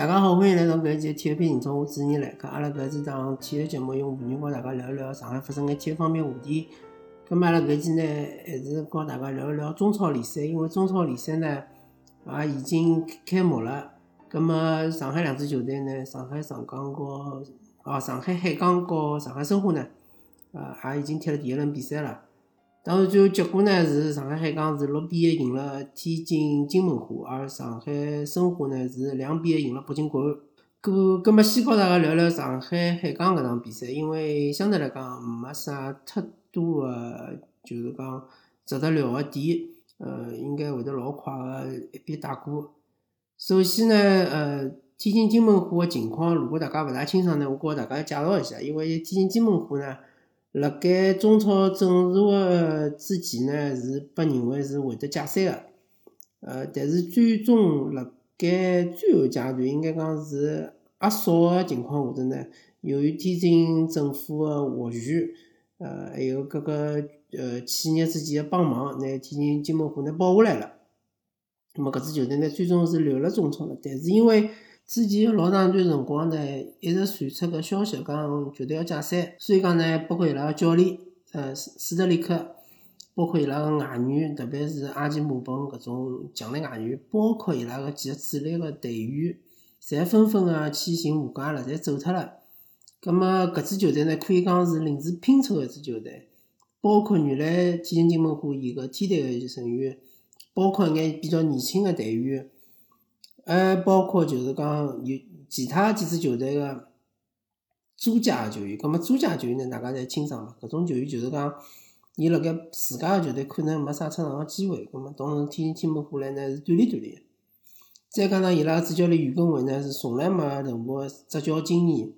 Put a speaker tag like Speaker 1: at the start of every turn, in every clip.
Speaker 1: 大家好，欢迎来到搿一期体育篇英超，我主持人来客。阿拉搿是档体育节目，用妇女和大家聊一聊上海发生眼体育方面话题。葛末阿拉搿期呢，还是和大家聊一聊中超联赛，因为中超联赛呢也已经开幕了。葛末上海两支球队呢，上海上港和哦上海海港和上海申花呢，呃也已经踢了第一轮比赛了。当然，最后结果呢是上海海港是六比一赢了天津津门虎，而上海申花呢是两比一赢了北京国安。搿葛末先告大家聊聊上海海港搿场比赛，因为相对来讲没啥太多个就是讲值得聊个点，呃，应该会得老快个一笔带过。首先呢，呃，天津津门虎个情况，如果大家勿大清爽呢，我告大家介绍一下，因为天津津门虎呢。辣盖中超正式的之前呢，是被认为是会得解散的，呃，但是最终辣盖最后阶段，应该讲是压缩的情况下头呢，由于天津政府的斡旋，呃，还有各个呃企业之间个帮忙，拿天津金门虎呢保下来了。那么搿支球队呢，最终是留了中超了，但是因为之前老长一段辰光呢，一直传出个消息讲球队要解散，所以讲呢，包括伊拉个教练，呃，斯斯特里克，包括伊拉个外援，特别是阿基姆本搿种强力外援，包括伊拉个几个主力个队员，侪纷纷个去寻下家了，侪走脱了。葛末搿支球队呢，可以讲是临时拼凑个一支球队，包括原来天津金门虎伊个梯队个成员，包括一眼比较年轻个队员。还包括就是讲有其他几支球队个租借球员，葛末租借球员呢，大家侪清爽嘛。搿种球员就是讲，伊辣盖自家个球队可能没啥出场个机会，葛末到侬天津津门虎来呢是锻炼锻炼。再加上伊拉主教练于根伟呢是从来没任何执教经验，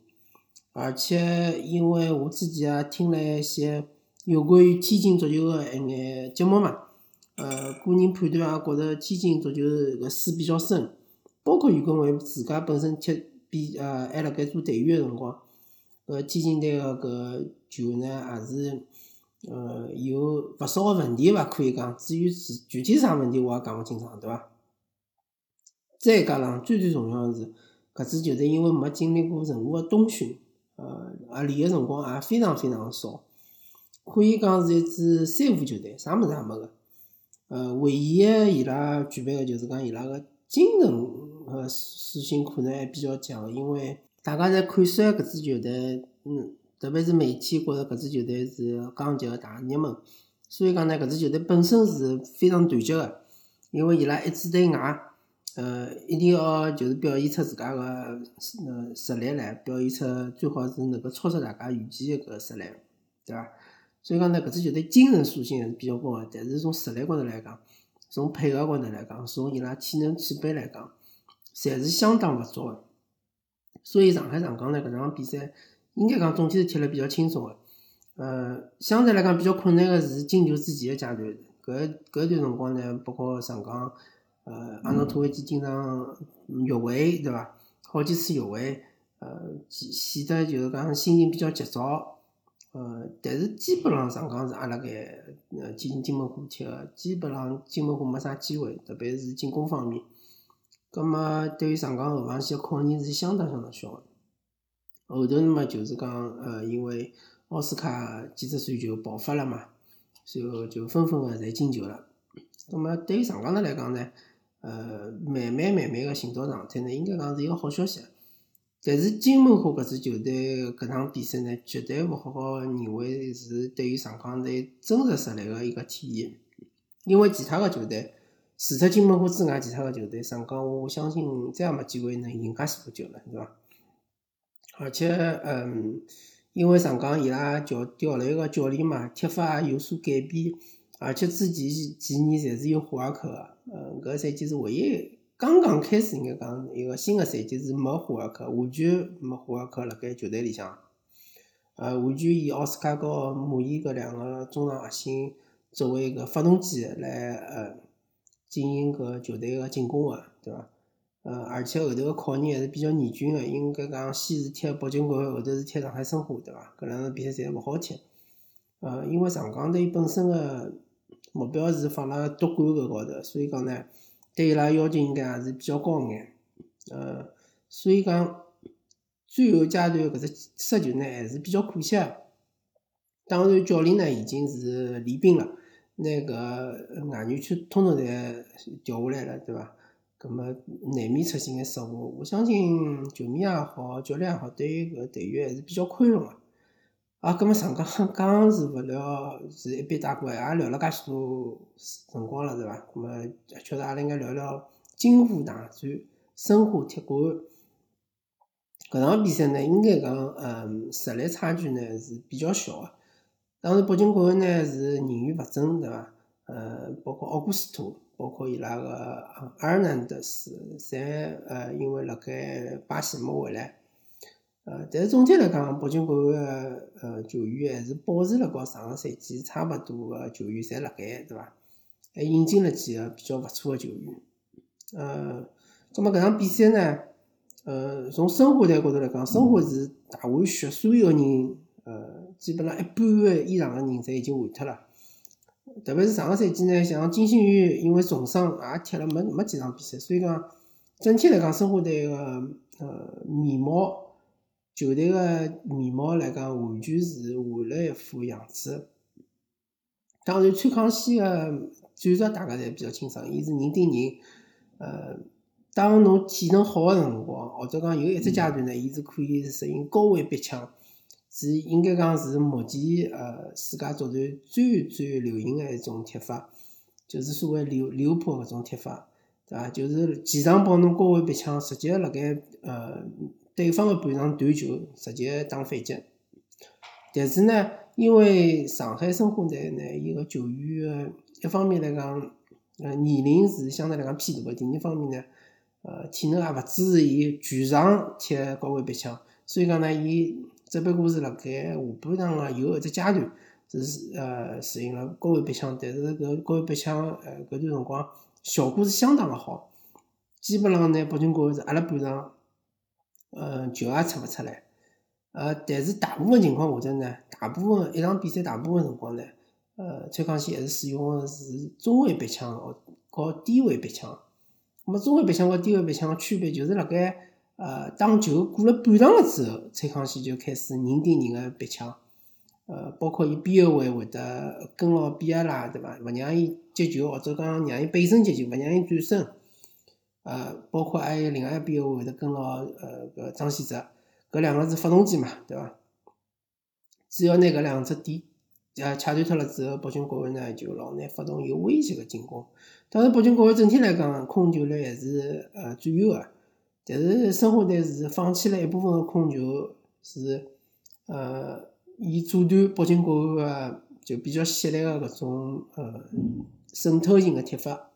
Speaker 1: 而且因为我之前也听了一些有关于天津足球个一眼节目嘛，呃，个人判断也觉着天津足球搿水比较深。包括于根伟自家本身踢比呃还辣盖做队员个辰光，搿天津队个搿球呢也是呃有勿少个问题伐？可以讲，至于是具体啥问题，我也讲勿清爽，对伐？再加上最最重要个是，搿支球队因为没经历过任何个冬训，呃，啊练个辰光也非常非常少，可以讲是一支三无球队，啥物事也没个。呃，唯一个伊拉具备个就是讲伊拉个精神。呃，属性可能还比较强，因为大家在看衰搿支球队，嗯，特别是媒体觉着搿支球队是降级个大热门，所以讲呢，搿支球队本身是非常团结个，因为伊拉一支对外，呃，一定要就是表现出自家个呃实力来，表现出最好是能够超出大家预期个搿个实力，对伐？所以讲呢，搿支球队精神属性还是比较高个，但是从实力高头来讲，从配合高头来讲，从伊拉体能储备来讲。侪是相当勿足个，所以上海上港呢搿场比赛应该讲总体是踢了比较轻松个。呃，相对来讲比较困难个是进球之前个阶段，搿搿段辰光呢，包括上港，呃，阿诺托维奇经常越位，对伐？好几次越位，呃，显得就是讲心情比较急躁。呃，但是基本上上港是阿拉盖呃天津津门虎踢个，基本上金门虎没啥机会，特别是进攻方面。葛末对于上港后防线个考验是相当相当小个。后头嘛就是讲，呃，因为奥斯卡几只传球爆发了嘛，随后就纷纷个侪进球了。葛末对于上港队来讲呢，呃，慢慢慢慢个寻到状态呢，应该讲是一个好消息。但是金门虎搿支球队搿场比赛呢，绝对勿好好认为是对于上港队真实实力个一个体现，因为其他个球队。除脱金门虎之外，其他个球队上港，我相信再也没机会能赢介许多球了，是伐？而且，嗯，因为上港伊拉调调了一个教练嘛，踢法也有所改变，而且之前几年侪是有霍尔克个，嗯，搿赛季是唯一刚刚开始应该讲一个新个赛季是没霍尔克，完全没霍尔克辣盖球队里向，呃，完全以奥斯卡和马伊搿两个中场核心作为一个发动机来，呃。进行搿球队个进攻个，对伐？呃，而且后头个考验还是比较严峻个，应该讲先是踢北京国安，后头是踢上海申花，对伐？搿两场比赛侪勿好踢。呃，因为上港队本身个目标是放辣夺冠搿高头，所以讲呢，对伊拉要求应该也是比较高眼。呃，所以讲最后阶段搿只失球呢，还是比较可惜个。当然，教练呢已经是练兵了，拿搿外援区统统侪调下来了，对伐？葛末难免出现眼失误。我相信球迷也好，教练也好，对于搿队员还是比较宽容个。啊，葛末上讲讲是勿聊，是一笔带过，也聊了介许多辰光了，对伐？葛末确实阿拉应该聊聊金湖大战、申花铁管。搿场比赛呢，应该讲，嗯，实力差距呢是比较小个。当时北京国安呢是人员勿整，对伐？呃，包括奥古斯托，包括伊拉个阿尔南德斯，侪呃因为辣盖巴西没回来。呃，但是总体来讲，北京国安个呃球员还是保持了和上个赛季差勿多个球员侪辣盖，对伐？还引进了几个比较勿错个球员。呃，葛末搿场比赛呢，呃，从申花队角度来讲，申花是大换血，所有人。呃，基本上一半个以上的人侪已经换脱了，特别是上个赛季呢，像金星宇因为重伤也踢了没没几场比赛，所以讲整体来讲，申花队个呃面貌，球队个面貌来讲，完全是换了一副样子。当然，崔康熙个战术大家侪比较清爽，伊是人盯人，呃，当侬体能好个辰光，或者讲有一只阶段呢，伊是可以实行高位逼抢。是应该讲是目前呃世界足坛最最流行个一种踢法，就是所谓流流坡搿种踢法，对伐？就是前场帮侬高位逼抢，直接辣盖呃对方个半场断球，直接打反击。但是呢，因为上海申花队呢，伊个球员个一方面来讲，呃年龄是相对来讲偏大个，第二方面呢，呃体能也勿支持伊全场踢高位逼抢，所以讲呢，伊。只不过是辣盖下半场啊有一只阶段是呃实行了高位逼抢，但是搿高位逼抢呃搿段辰光效果是相当个好，基本上呢北京国安是压了半场，呃球也出勿出来，呃但是大部分情况下头呢，大部分一场比赛大部分辰光呢，呃崔康熙还是使用个是中位逼抢哦，和低位逼抢，那么中位逼抢和低位逼抢个区别就是辣盖。呃，打球过了半场了之后，蔡康熙就开始人顶人个逼抢，呃，包括伊边后卫会得跟牢比埃拉，对伐？勿让伊接球，或者讲让伊背身接球，勿让伊转身。呃，包括还有另外一边后卫会得跟牢呃搿张稀哲，搿两个是发动机嘛，对伐？只要拿搿两只点呃掐断脱了之后，北京国安呢就老难发动有威胁个进攻。当然，北京国安整体来讲控球率还是呃占优个。但是申花队是放弃了一部分个控球，是呃，以阻断北京国安个就比较犀利个搿种呃渗透型个踢法，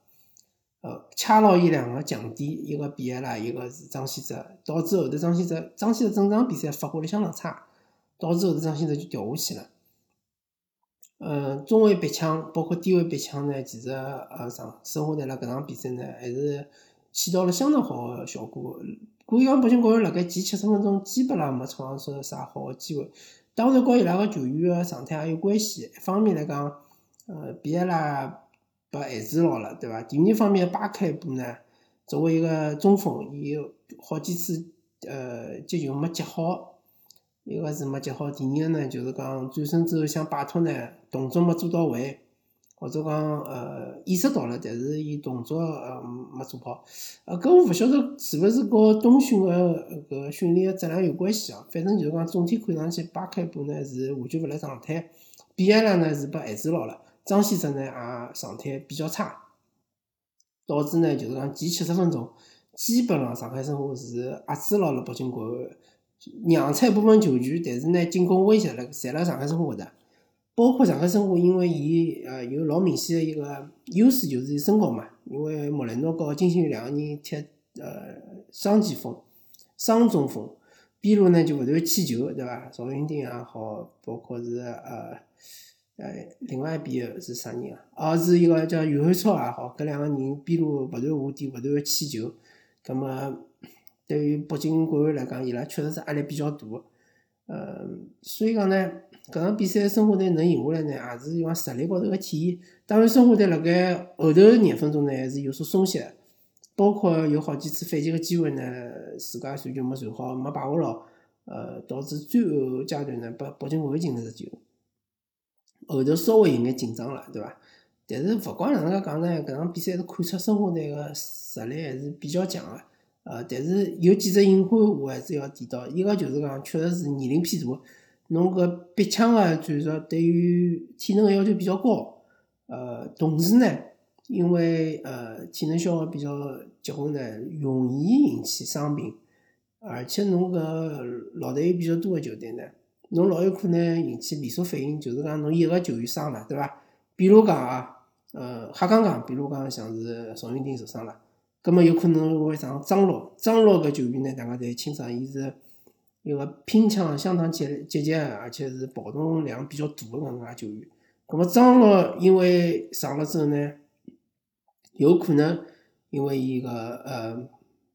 Speaker 1: 呃，掐牢伊两个强点，一个比埃拉，一个是张稀哲，导致后头张稀哲，张稀哲整场比赛发挥了相当差，导致后头张稀哲就掉下去了。呃，中卫逼抢，包括低位逼抢呢，其实呃上申花队辣搿场比赛呢还是。起到了相当好个效果，可以讲北京国安辣盖前七十分钟基本上没创造出啥好个机会。当然，和伊拉个球员个状态也有关系。一方面来讲，呃，比埃拉被限制牢了，对伐？第二方面，巴克布呢，作为一个中锋，伊好几次呃接球没接好，一个是没接好，第二个呢就是讲转身之后想摆脱呢，动作没做到位。或者讲，呃，意识到了，但是伊动作呃没做好，呃，搿我勿晓得是勿是和冬训个搿训练个质量有关系啊？反正就是讲，总体看上去，巴克布呢是完全勿辣状态，比埃拉呢是被限制牢了，张先生呢也状态比较差，导致呢就是讲前七十分钟，基本上上海申花是压制牢了北京国安，让出一部分球权，但是呢进攻威胁了侪辣上海申花搭。包括上海申花，因为伊呃有老明显的一个优势，就是身高嘛。因为莫雷诺和金星宇两个人踢呃双前锋、双中锋，边路呢就勿断起球，对伐？赵云丁也好，包括是呃呃另外一边是啥人啊？哦，是一个叫袁汉超也好，搿两个人边路勿断下底，勿断起球。葛么对于北京国安来讲，伊拉确实是压力比较大。呃，所以讲呢。搿场比赛申花队能赢下来呢，也是用实力高头个体现。当然，申花队辣盖后头廿分钟呢，还是有所松懈。包括有好几次反击个机会呢，自家传球没传好，没把握牢，呃，导致最后阶段呢，被北京国安进了只球，后头稍微有眼紧张了，对伐？但是勿管哪能介讲呢，搿场比赛是看出申花队个实力还是比较强个，呃，但是有几只隐患我还是要提到，一个就是讲确实是年龄偏大，侬搿逼抢个战术对于体能个要求比较高，呃，同时呢。因为呃体能消耗比较结棍呢，容易引起伤病，而且侬搿老队员比较多个球队呢，侬老有可能引起连锁反应，就是讲侬一个球员伤了，对伐？比如讲啊，呃，瞎讲讲，比如讲像是赵云霆受伤了，葛末有可能会上张洛，张洛搿球员呢，大家侪清爽，伊是一个拼抢相当激激烈，而且是跑动量比较大个搿能介球员。葛末张洛因为上了之后呢？有可能因为伊个呃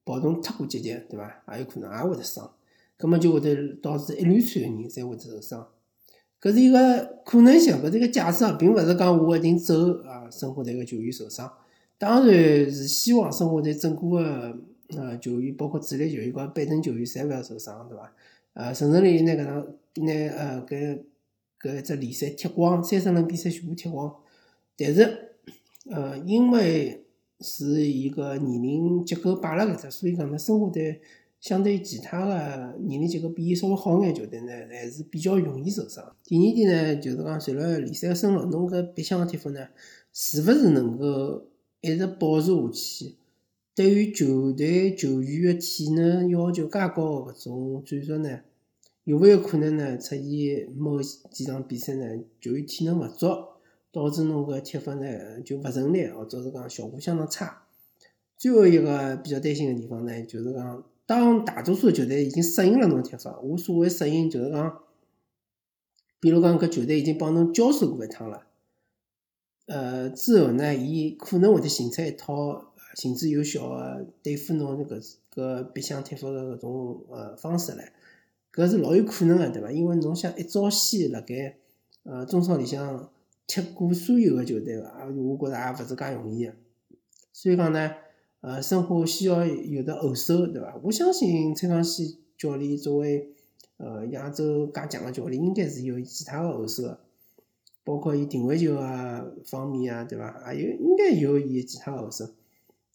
Speaker 1: 跑动太过激烈，对伐？也有可能也会得伤，葛末就会得导致一连串个人侪会得受伤。搿是一个可能性，搿是一个假设，并勿是讲我一定走啊。申花队个球员受伤，当然是希望申花队整个个呃球员，包括主力球员和板凳球员，侪勿要受伤，对伐？呃，陈胜利拿搿场拿呃搿搿一只联赛踢光，三十轮比赛全部踢光，但是。呃，因为是一个年龄结构摆辣搿只，所以讲呢，申花队相对于其他的年龄结构比伊稍微好眼球队呢，还是比较容易受伤。第二点呢，就是讲随了联赛个深入，侬搿逼抢个踢法呢，是勿是能够一直保持下去？对于球队球员的体能要求介高个搿种战术呢，有勿有可能呢出现某几场比赛呢，球员体能勿足？导致侬搿踢法呢就勿成立，或者是讲效果相当差。最后一个比较担心的地方呢，就是讲当大多数球队已经适应了侬踢法，我所谓适应就是讲，比如讲搿球队已经帮侬交手过一趟了，呃之后呢，伊可能会得形成一套行之有效个对付侬搿搿逼抢踢法个搿种呃方式唻，搿是老有可能个，对伐？因为侬想一早先辣盖呃中超里向。踢过所有个球队个，啊，我觉着也勿是介容易个。所以讲呢，呃，申花需要有的后手，对伐？我相信蔡康熙教练作为呃亚洲介强个教练，应该是有其他个后手个，包括伊定位球啊方面啊，对伐？还有应该有伊其他个后手。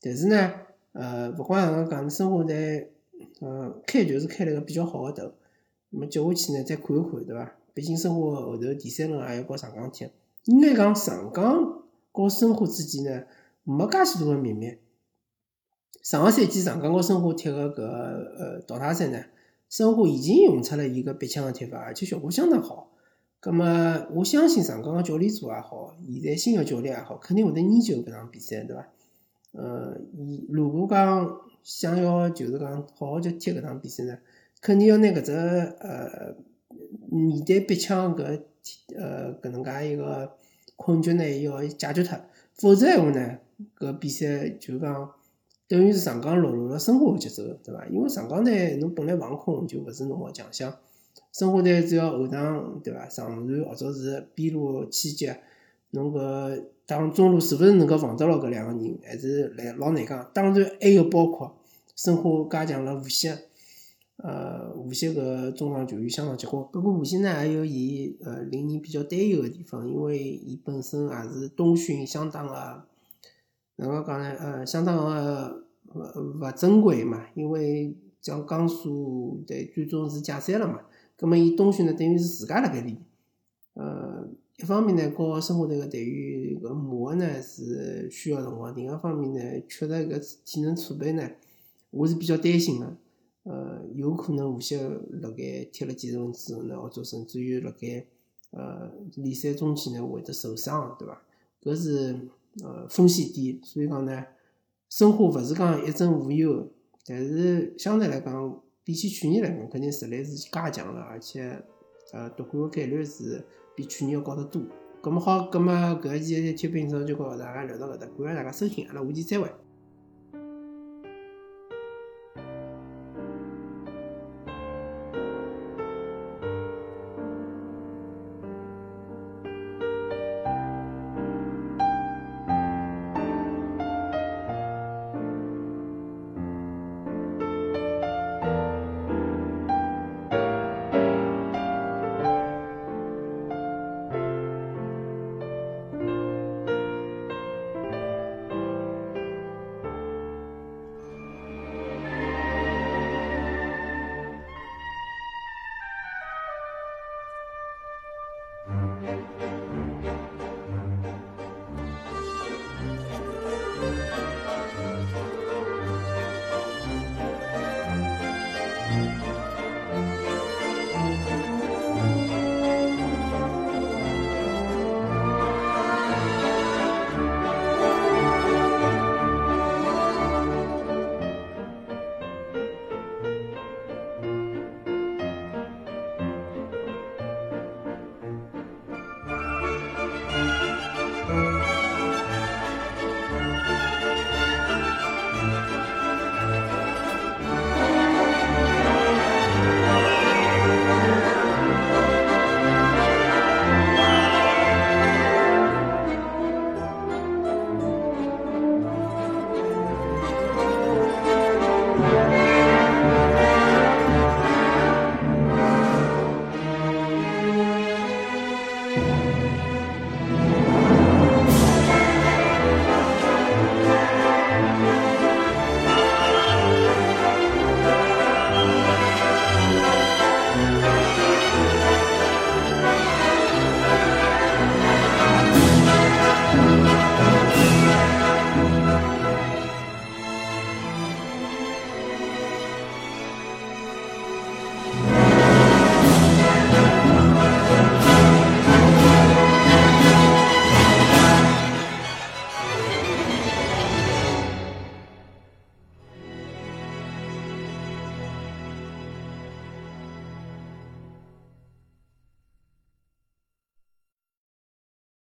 Speaker 1: 但是呢，呃，勿管哪能讲，申花队呃开球是开了个比较好个头，那么接下去呢，再看一看，对伐？毕竟申花后头第三轮还要和上港踢。应该讲上港和申花之间呢，没介许多个秘密。上个赛季上港和申花踢个搿呃淘汰赛呢，申花已经用出了伊个逼抢个踢法，而且效果相当好。葛么我相信上港个教练组也好，现在新个教练也好，肯定会得研究搿场比赛，对伐？呃，伊如果讲想要就是讲好好去踢搿场比赛呢，肯定要拿搿只呃面对逼抢搿。呃，搿能介一个困局呢，要解决脱，否则闲话呢，搿比赛就讲等于是上港落入了申花个节奏，对伐？因为上港队侬本来防空就勿是侬个强项，申花队只要后场对伐，上传或者是边路牵接，侬搿当中路是勿是能够防得牢搿两个人，还是来老难讲。当然还有包括申花加强了无锡。呃，无锡搿中场球员相当结棍。不过无锡呢，还有伊呃令人比较担忧个地方，因为伊本身也是冬训相当个，哪个讲呢？呃，相当个勿勿正规嘛。因为像江苏队最终是解散了嘛，葛末伊冬训呢，等于是自家辣盖练。呃，一方面呢，和申花队个队员搿磨合呢是需要辰光；，另一方面呢，确实搿体能储备呢，我是比较担心个。呃，有可能无锡辣盖踢了几轮之后呢，或者甚至于辣盖呃联赛中期呢会得受伤，对伐？搿是呃风险点，所以讲呢，申花勿是讲一阵无忧，但是相对来讲，比起去年来讲，肯定实力是加强了，而且呃夺冠个概率是比去年要高得多。咁么好，咁么搿一期体育频就和大家聊到搿搭，感谢大家收听，阿拉下期再会。